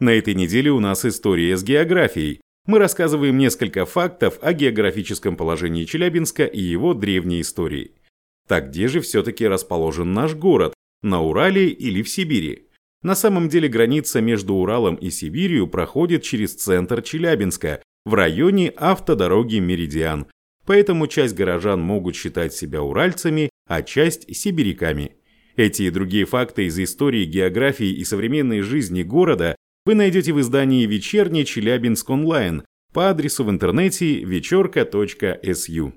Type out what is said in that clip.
На этой неделе у нас история с географией. Мы рассказываем несколько фактов о географическом положении Челябинска и его древней истории. Так где же все-таки расположен наш город? На Урале или в Сибири? На самом деле граница между Уралом и Сибирью проходит через центр Челябинска, в районе автодороги Меридиан, поэтому часть горожан могут считать себя уральцами, а часть – сибиряками. Эти и другие факты из истории, географии и современной жизни города вы найдете в издании «Вечерний Челябинск онлайн» по адресу в интернете вечерка.су.